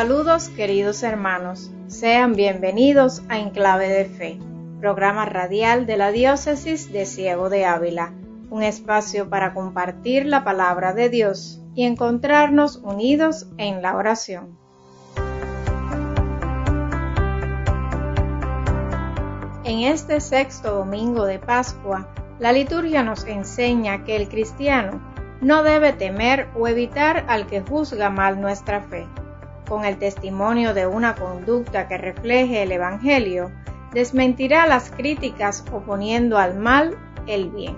Saludos queridos hermanos, sean bienvenidos a Enclave de Fe, programa radial de la Diócesis de Ciego de Ávila, un espacio para compartir la palabra de Dios y encontrarnos unidos en la oración. En este sexto domingo de Pascua, la liturgia nos enseña que el cristiano no debe temer o evitar al que juzga mal nuestra fe con el testimonio de una conducta que refleje el Evangelio, desmentirá las críticas oponiendo al mal el bien.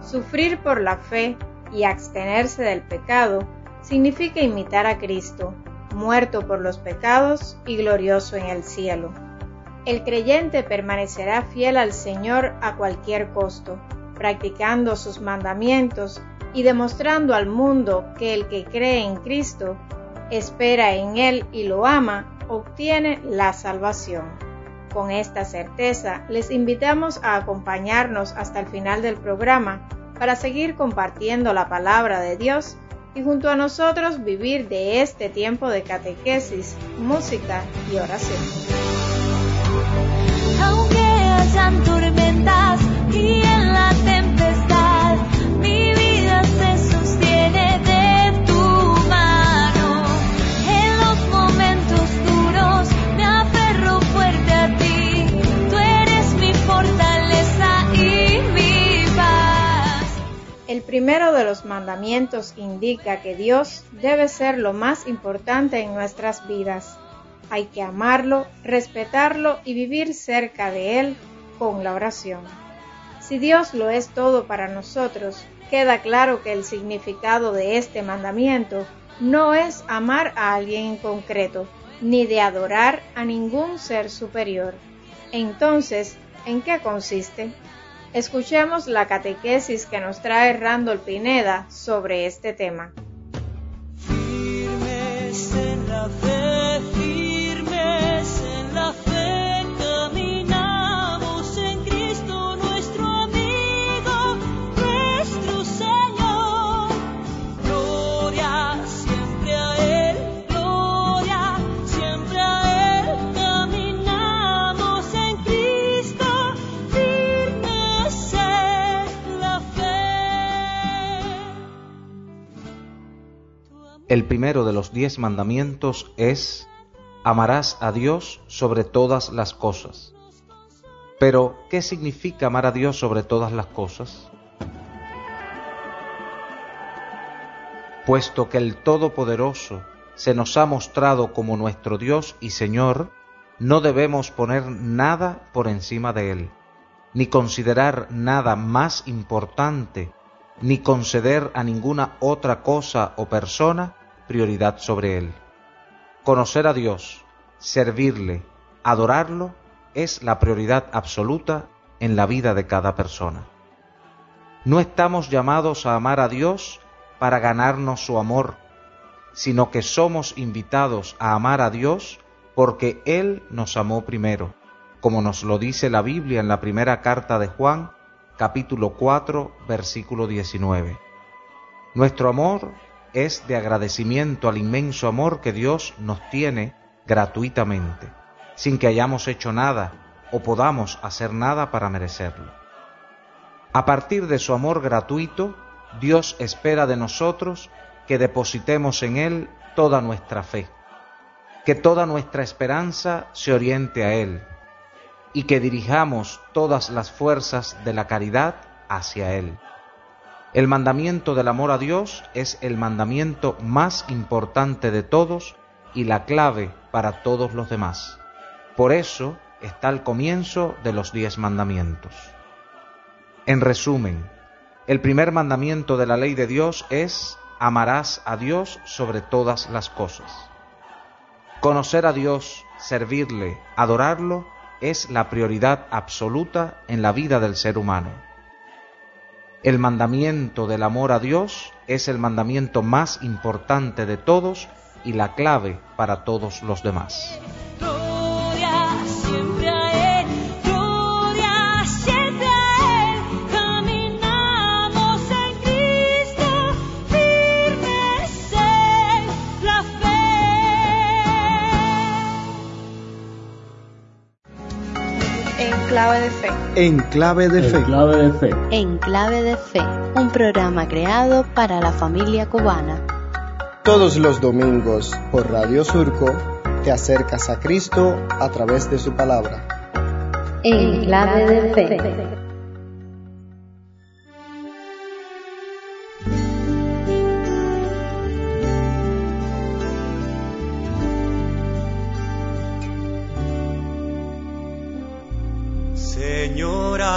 Sufrir por la fe y abstenerse del pecado significa imitar a Cristo, muerto por los pecados y glorioso en el cielo. El creyente permanecerá fiel al Señor a cualquier costo, practicando sus mandamientos y demostrando al mundo que el que cree en Cristo espera en Él y lo ama, obtiene la salvación. Con esta certeza, les invitamos a acompañarnos hasta el final del programa para seguir compartiendo la palabra de Dios y junto a nosotros vivir de este tiempo de catequesis, música y oración. Aunque hayan tormentas y en la tempestad, El primero de los mandamientos indica que Dios debe ser lo más importante en nuestras vidas. Hay que amarlo, respetarlo y vivir cerca de Él con la oración. Si Dios lo es todo para nosotros, queda claro que el significado de este mandamiento no es amar a alguien en concreto, ni de adorar a ningún ser superior. Entonces, ¿en qué consiste? Escuchemos la catequesis que nos trae Randall Pineda sobre este tema. Firmes en la fe, El primero de los diez mandamientos es, amarás a Dios sobre todas las cosas. Pero, ¿qué significa amar a Dios sobre todas las cosas? Puesto que el Todopoderoso se nos ha mostrado como nuestro Dios y Señor, no debemos poner nada por encima de Él, ni considerar nada más importante, ni conceder a ninguna otra cosa o persona prioridad sobre Él. Conocer a Dios, servirle, adorarlo, es la prioridad absoluta en la vida de cada persona. No estamos llamados a amar a Dios para ganarnos su amor, sino que somos invitados a amar a Dios porque Él nos amó primero, como nos lo dice la Biblia en la primera carta de Juan, capítulo 4, versículo 19. Nuestro amor es de agradecimiento al inmenso amor que Dios nos tiene gratuitamente, sin que hayamos hecho nada o podamos hacer nada para merecerlo. A partir de su amor gratuito, Dios espera de nosotros que depositemos en Él toda nuestra fe, que toda nuestra esperanza se oriente a Él y que dirijamos todas las fuerzas de la caridad hacia Él. El mandamiento del amor a Dios es el mandamiento más importante de todos y la clave para todos los demás. Por eso está al comienzo de los diez mandamientos. En resumen, el primer mandamiento de la ley de Dios es amarás a Dios sobre todas las cosas. Conocer a Dios, servirle, adorarlo, es la prioridad absoluta en la vida del ser humano. El mandamiento del amor a Dios es el mandamiento más importante de todos y la clave para todos los demás. Clave de fe. En clave de fe. En Clave de Fe, un programa creado para la familia cubana. Todos los domingos por Radio Surco te acercas a Cristo a través de su palabra. En Clave de Fe.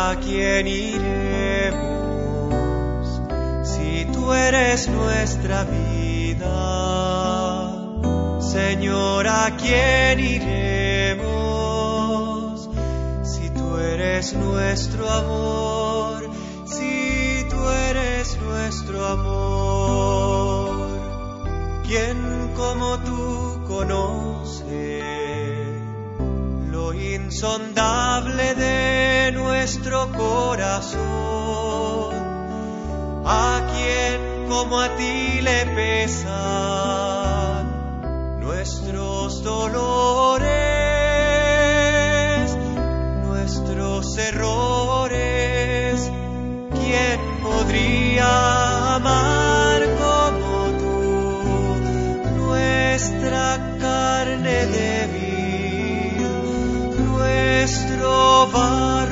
¿A quién iremos si tú eres nuestra vida? Señor, ¿a quién iremos si tú eres nuestro amor? Si tú eres nuestro amor, ¿quién como tú conoce? lo insondable de nuestro corazón. A quien como a ti le pesan nuestros dolores, nuestros errores. ¿Quién podría amar como tú nuestra carne débil? nuestro barro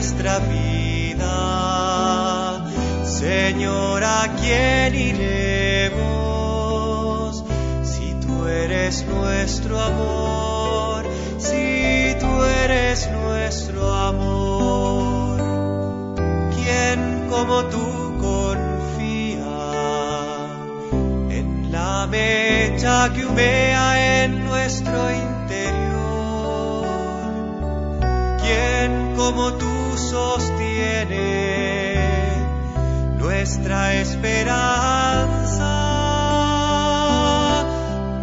nuestra vida? Señor, ¿a quién iremos si tú eres nuestro amor? Si tú eres nuestro amor. ¿Quién como tú confía en la mecha que humea en nuestro interior? ¿Quién como tú sostiene nuestra esperanza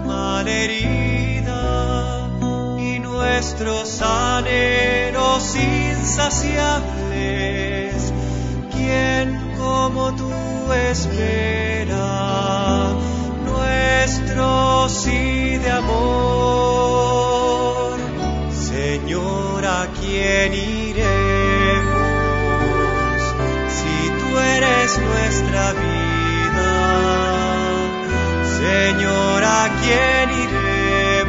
malherida y nuestros anhelos insaciables? ¿Quién como tú espera nuestro eres nuestra vida? Señor, ¿a quién iremos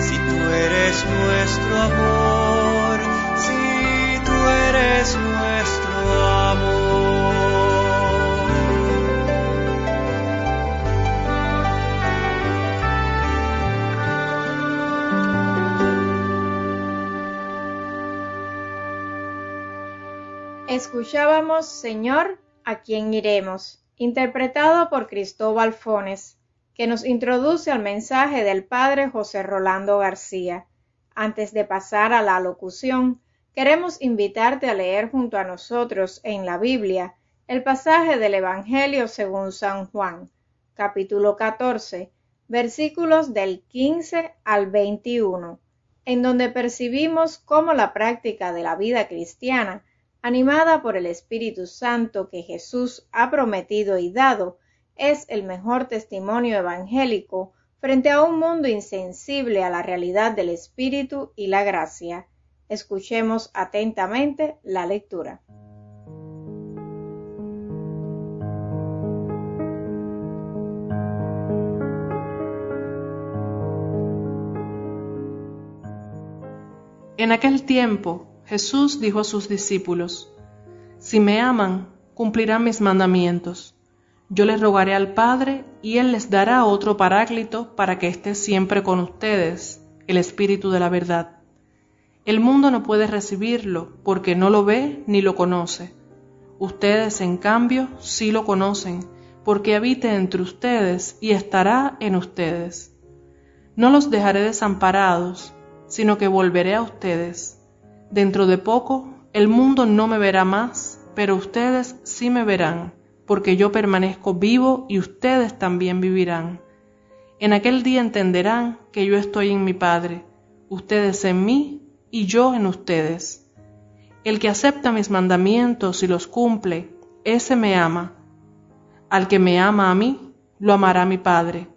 si tú eres nuestro amor? Si tú eres Escuchábamos Señor, ¿a quién iremos? interpretado por Cristóbal Fones, que nos introduce al mensaje del padre José Rolando García. Antes de pasar a la locución, queremos invitarte a leer junto a nosotros en la Biblia el pasaje del Evangelio según San Juan, capítulo 14, versículos del 15 al 21, en donde percibimos cómo la práctica de la vida cristiana animada por el Espíritu Santo que Jesús ha prometido y dado, es el mejor testimonio evangélico frente a un mundo insensible a la realidad del Espíritu y la gracia. Escuchemos atentamente la lectura. En aquel tiempo Jesús dijo a sus discípulos, Si me aman, cumplirán mis mandamientos. Yo les rogaré al Padre, y Él les dará otro paráclito para que esté siempre con ustedes, el Espíritu de la verdad. El mundo no puede recibirlo, porque no lo ve ni lo conoce. Ustedes, en cambio, sí lo conocen, porque habita entre ustedes y estará en ustedes. No los dejaré desamparados, sino que volveré a ustedes. Dentro de poco el mundo no me verá más, pero ustedes sí me verán, porque yo permanezco vivo y ustedes también vivirán. En aquel día entenderán que yo estoy en mi Padre, ustedes en mí y yo en ustedes. El que acepta mis mandamientos y los cumple, ese me ama. Al que me ama a mí, lo amará mi Padre.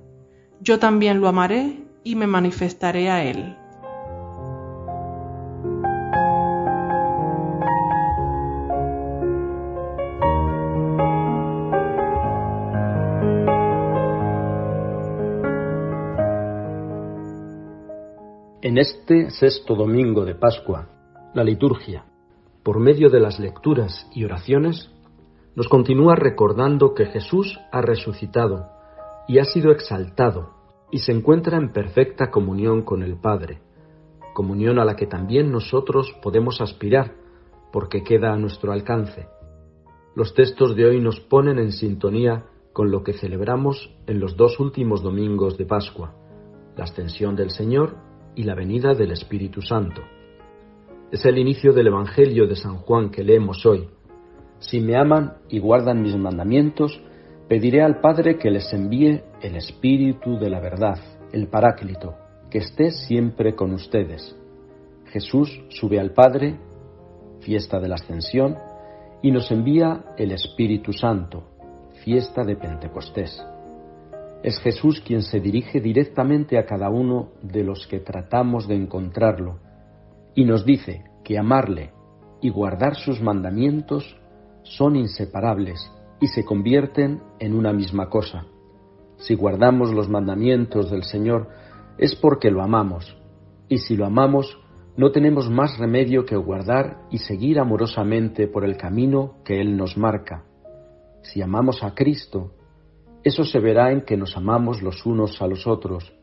Yo también lo amaré y me manifestaré a él. En este sexto domingo de Pascua, la liturgia, por medio de las lecturas y oraciones, nos continúa recordando que Jesús ha resucitado y ha sido exaltado y se encuentra en perfecta comunión con el Padre, comunión a la que también nosotros podemos aspirar porque queda a nuestro alcance. Los textos de hoy nos ponen en sintonía con lo que celebramos en los dos últimos domingos de Pascua, la ascensión del Señor y la venida del Espíritu Santo. Es el inicio del Evangelio de San Juan que leemos hoy. Si me aman y guardan mis mandamientos, pediré al Padre que les envíe el Espíritu de la verdad, el Paráclito, que esté siempre con ustedes. Jesús sube al Padre, fiesta de la Ascensión, y nos envía el Espíritu Santo, fiesta de Pentecostés. Es Jesús quien se dirige directamente a cada uno de los que tratamos de encontrarlo y nos dice que amarle y guardar sus mandamientos son inseparables y se convierten en una misma cosa. Si guardamos los mandamientos del Señor es porque lo amamos, y si lo amamos no tenemos más remedio que guardar y seguir amorosamente por el camino que Él nos marca. Si amamos a Cristo, eso se verá en que nos amamos los unos a los otros,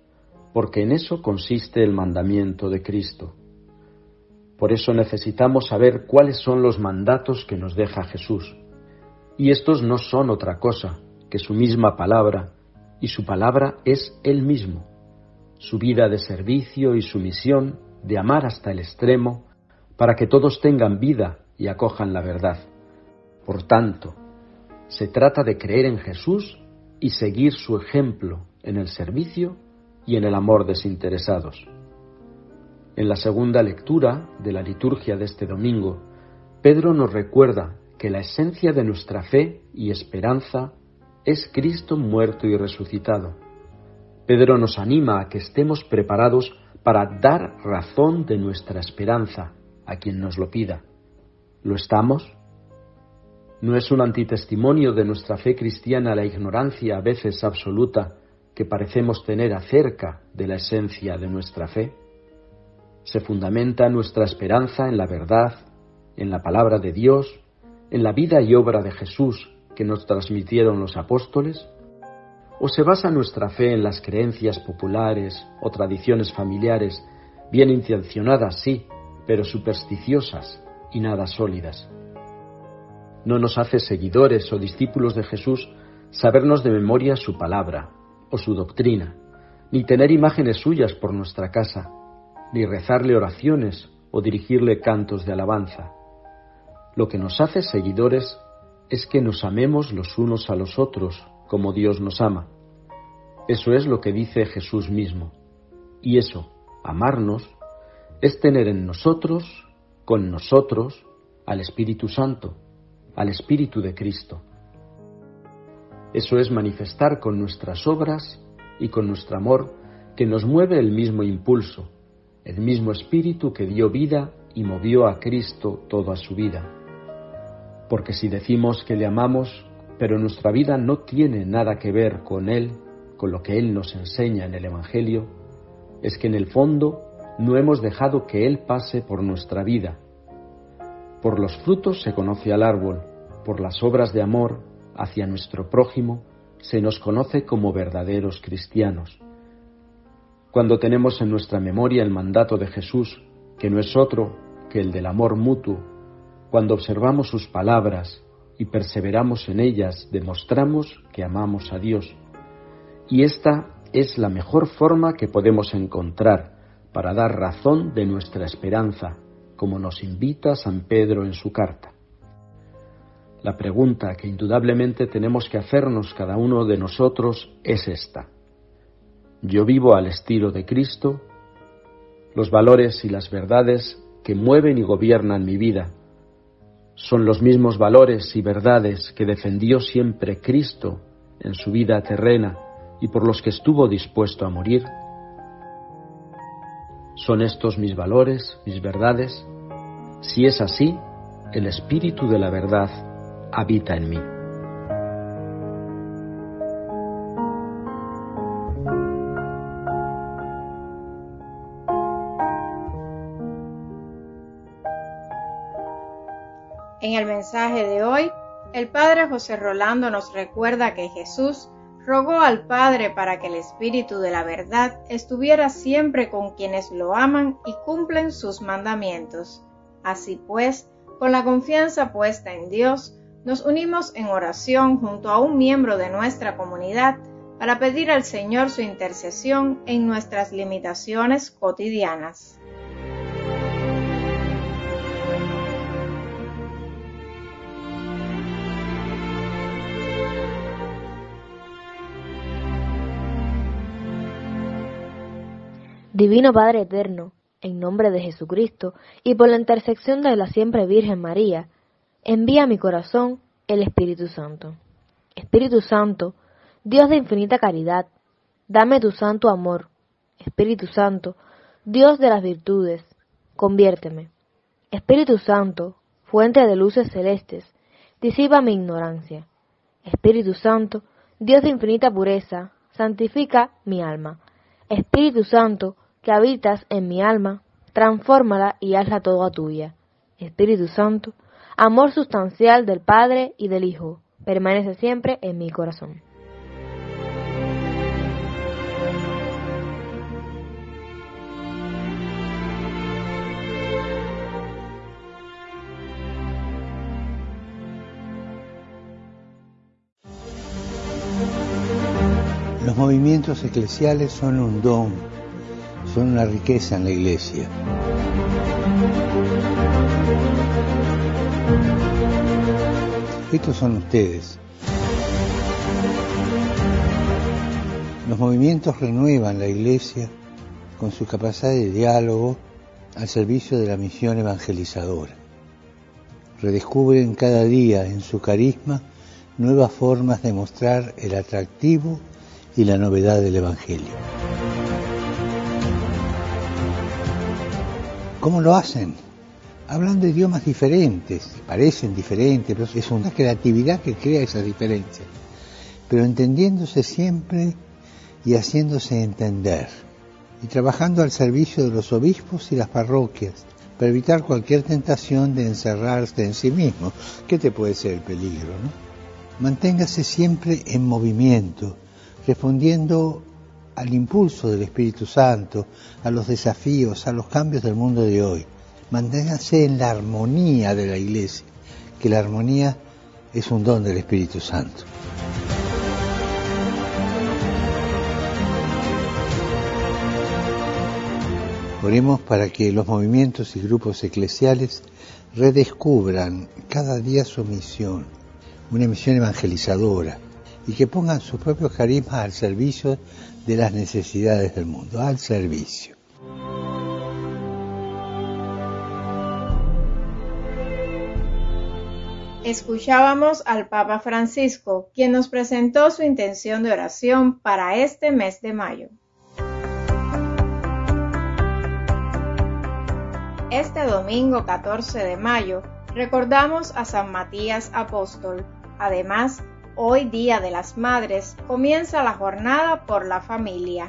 porque en eso consiste el mandamiento de Cristo. Por eso necesitamos saber cuáles son los mandatos que nos deja Jesús. Y estos no son otra cosa que su misma palabra, y su palabra es Él mismo, su vida de servicio y su misión de amar hasta el extremo, para que todos tengan vida y acojan la verdad. Por tanto, se trata de creer en Jesús y seguir su ejemplo en el servicio y en el amor desinteresados. En la segunda lectura de la liturgia de este domingo, Pedro nos recuerda que la esencia de nuestra fe y esperanza es Cristo muerto y resucitado. Pedro nos anima a que estemos preparados para dar razón de nuestra esperanza a quien nos lo pida. ¿Lo estamos? ¿No es un antitestimonio de nuestra fe cristiana la ignorancia a veces absoluta que parecemos tener acerca de la esencia de nuestra fe? ¿Se fundamenta nuestra esperanza en la verdad, en la palabra de Dios, en la vida y obra de Jesús que nos transmitieron los apóstoles? ¿O se basa nuestra fe en las creencias populares o tradiciones familiares, bien intencionadas, sí, pero supersticiosas y nada sólidas? No nos hace seguidores o discípulos de Jesús sabernos de memoria su palabra o su doctrina, ni tener imágenes suyas por nuestra casa, ni rezarle oraciones o dirigirle cantos de alabanza. Lo que nos hace seguidores es que nos amemos los unos a los otros como Dios nos ama. Eso es lo que dice Jesús mismo. Y eso, amarnos, es tener en nosotros, con nosotros, al Espíritu Santo, al Espíritu de Cristo. Eso es manifestar con nuestras obras y con nuestro amor que nos mueve el mismo impulso, el mismo Espíritu que dio vida y movió a Cristo toda su vida. Porque si decimos que le amamos, pero nuestra vida no tiene nada que ver con Él, con lo que Él nos enseña en el Evangelio, es que en el fondo no hemos dejado que Él pase por nuestra vida. Por los frutos se conoce al árbol, por las obras de amor hacia nuestro prójimo se nos conoce como verdaderos cristianos. Cuando tenemos en nuestra memoria el mandato de Jesús, que no es otro que el del amor mutuo, cuando observamos sus palabras y perseveramos en ellas, demostramos que amamos a Dios. Y esta es la mejor forma que podemos encontrar para dar razón de nuestra esperanza, como nos invita San Pedro en su carta. La pregunta que indudablemente tenemos que hacernos cada uno de nosotros es esta. ¿Yo vivo al estilo de Cristo? Los valores y las verdades que mueven y gobiernan mi vida, Son los mismos valores y verdades que defendió siempre Cristo en su vida terrena y por los que estuvo dispuesto a morir. ¿Son estos mis valores, mis verdades? Si es así, el Espíritu de la verdad habita en mí. En el mensaje de hoy, el Padre José Rolando nos recuerda que Jesús rogó al Padre para que el Espíritu de la verdad estuviera siempre con quienes lo aman y cumplen sus mandamientos. Así pues, con la confianza puesta en Dios, nos unimos en oración junto a un miembro de nuestra comunidad para pedir al Señor su intercesión en nuestras limitaciones cotidianas. Divino Padre Eterno, en nombre de Jesucristo y por la intersección de la siempre Virgen María, envía a mi corazón el Espíritu Santo. Espíritu Santo, Dios de infinita caridad, dame tu santo amor. Espíritu Santo, Dios de las virtudes, conviérteme. Espíritu Santo, fuente de luces celestes, disipa mi ignorancia. Espíritu Santo, Dios de infinita pureza, santifica mi alma. Espíritu Santo, que habitas en mi alma, transfórmala y hazla toda tuya. Espíritu Santo, amor sustancial del Padre y del Hijo, permanece siempre en mi corazón. Los movimientos eclesiales son un don, son una riqueza en la iglesia. Estos son ustedes. Los movimientos renuevan la iglesia con su capacidad de diálogo al servicio de la misión evangelizadora. Redescubren cada día en su carisma nuevas formas de mostrar el atractivo y la novedad del Evangelio. ¿Cómo lo hacen? Hablan de idiomas diferentes, parecen diferentes, pero es una creatividad que crea esas diferencias, pero entendiéndose siempre y haciéndose entender, y trabajando al servicio de los obispos y las parroquias, para evitar cualquier tentación de encerrarse en sí mismo, que te puede ser el peligro, ¿no? Manténgase siempre en movimiento, respondiendo al impulso del Espíritu Santo, a los desafíos, a los cambios del mundo de hoy. Manténgase en la armonía de la Iglesia, que la armonía es un don del Espíritu Santo. Oremos para que los movimientos y grupos eclesiales redescubran cada día su misión, una misión evangelizadora, y que pongan sus propios carismas al servicio de las necesidades del mundo, al servicio. Escuchábamos al Papa Francisco, quien nos presentó su intención de oración para este mes de mayo. Este domingo 14 de mayo recordamos a San Matías Apóstol. Además, hoy Día de las Madres comienza la jornada por la familia.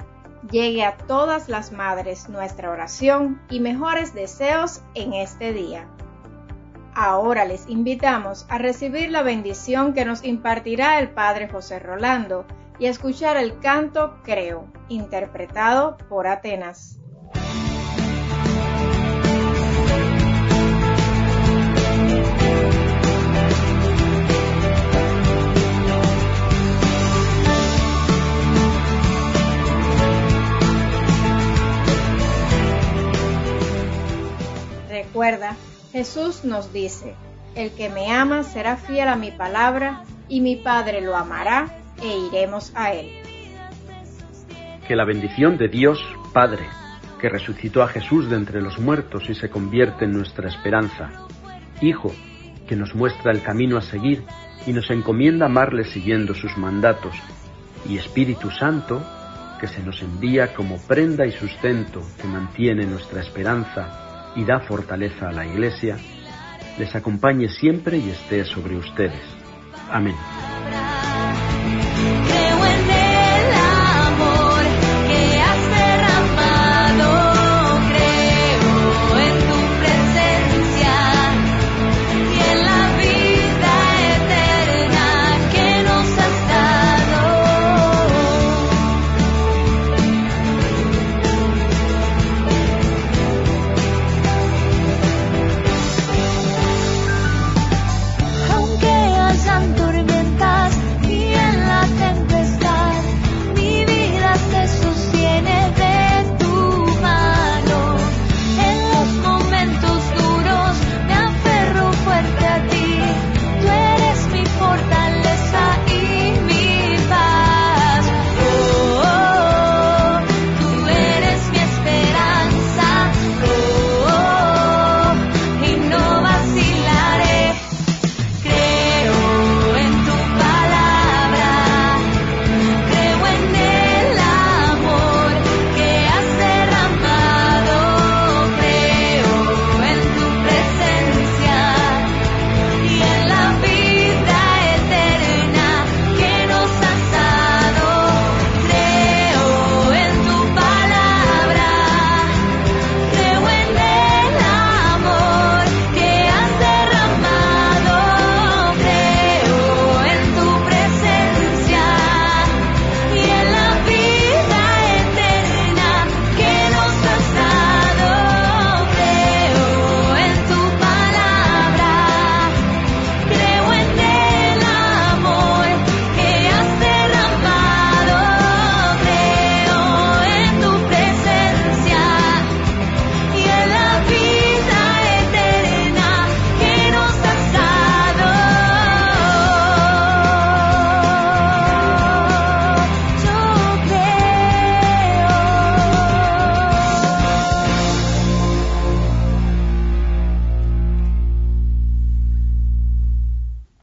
Llegue a todas las madres nuestra oración y mejores deseos en este día. Ahora les invitamos a recibir la bendición que nos impartirá el Padre José Rolando y a escuchar el canto Creo, interpretado por Atenas. recuerda, Jesús nos dice, el que me ama será fiel a mi palabra y mi Padre lo amará e iremos a él. Que la bendición de Dios, Padre, que resucitó a Jesús de entre los muertos y se convierte en nuestra esperanza, Hijo, que nos muestra el camino a seguir y nos encomienda amarle siguiendo sus mandatos, y Espíritu Santo, que se nos envía como prenda y sustento que mantiene nuestra esperanza y da fortaleza a la Iglesia, les acompañe siempre y esté sobre ustedes. Amén.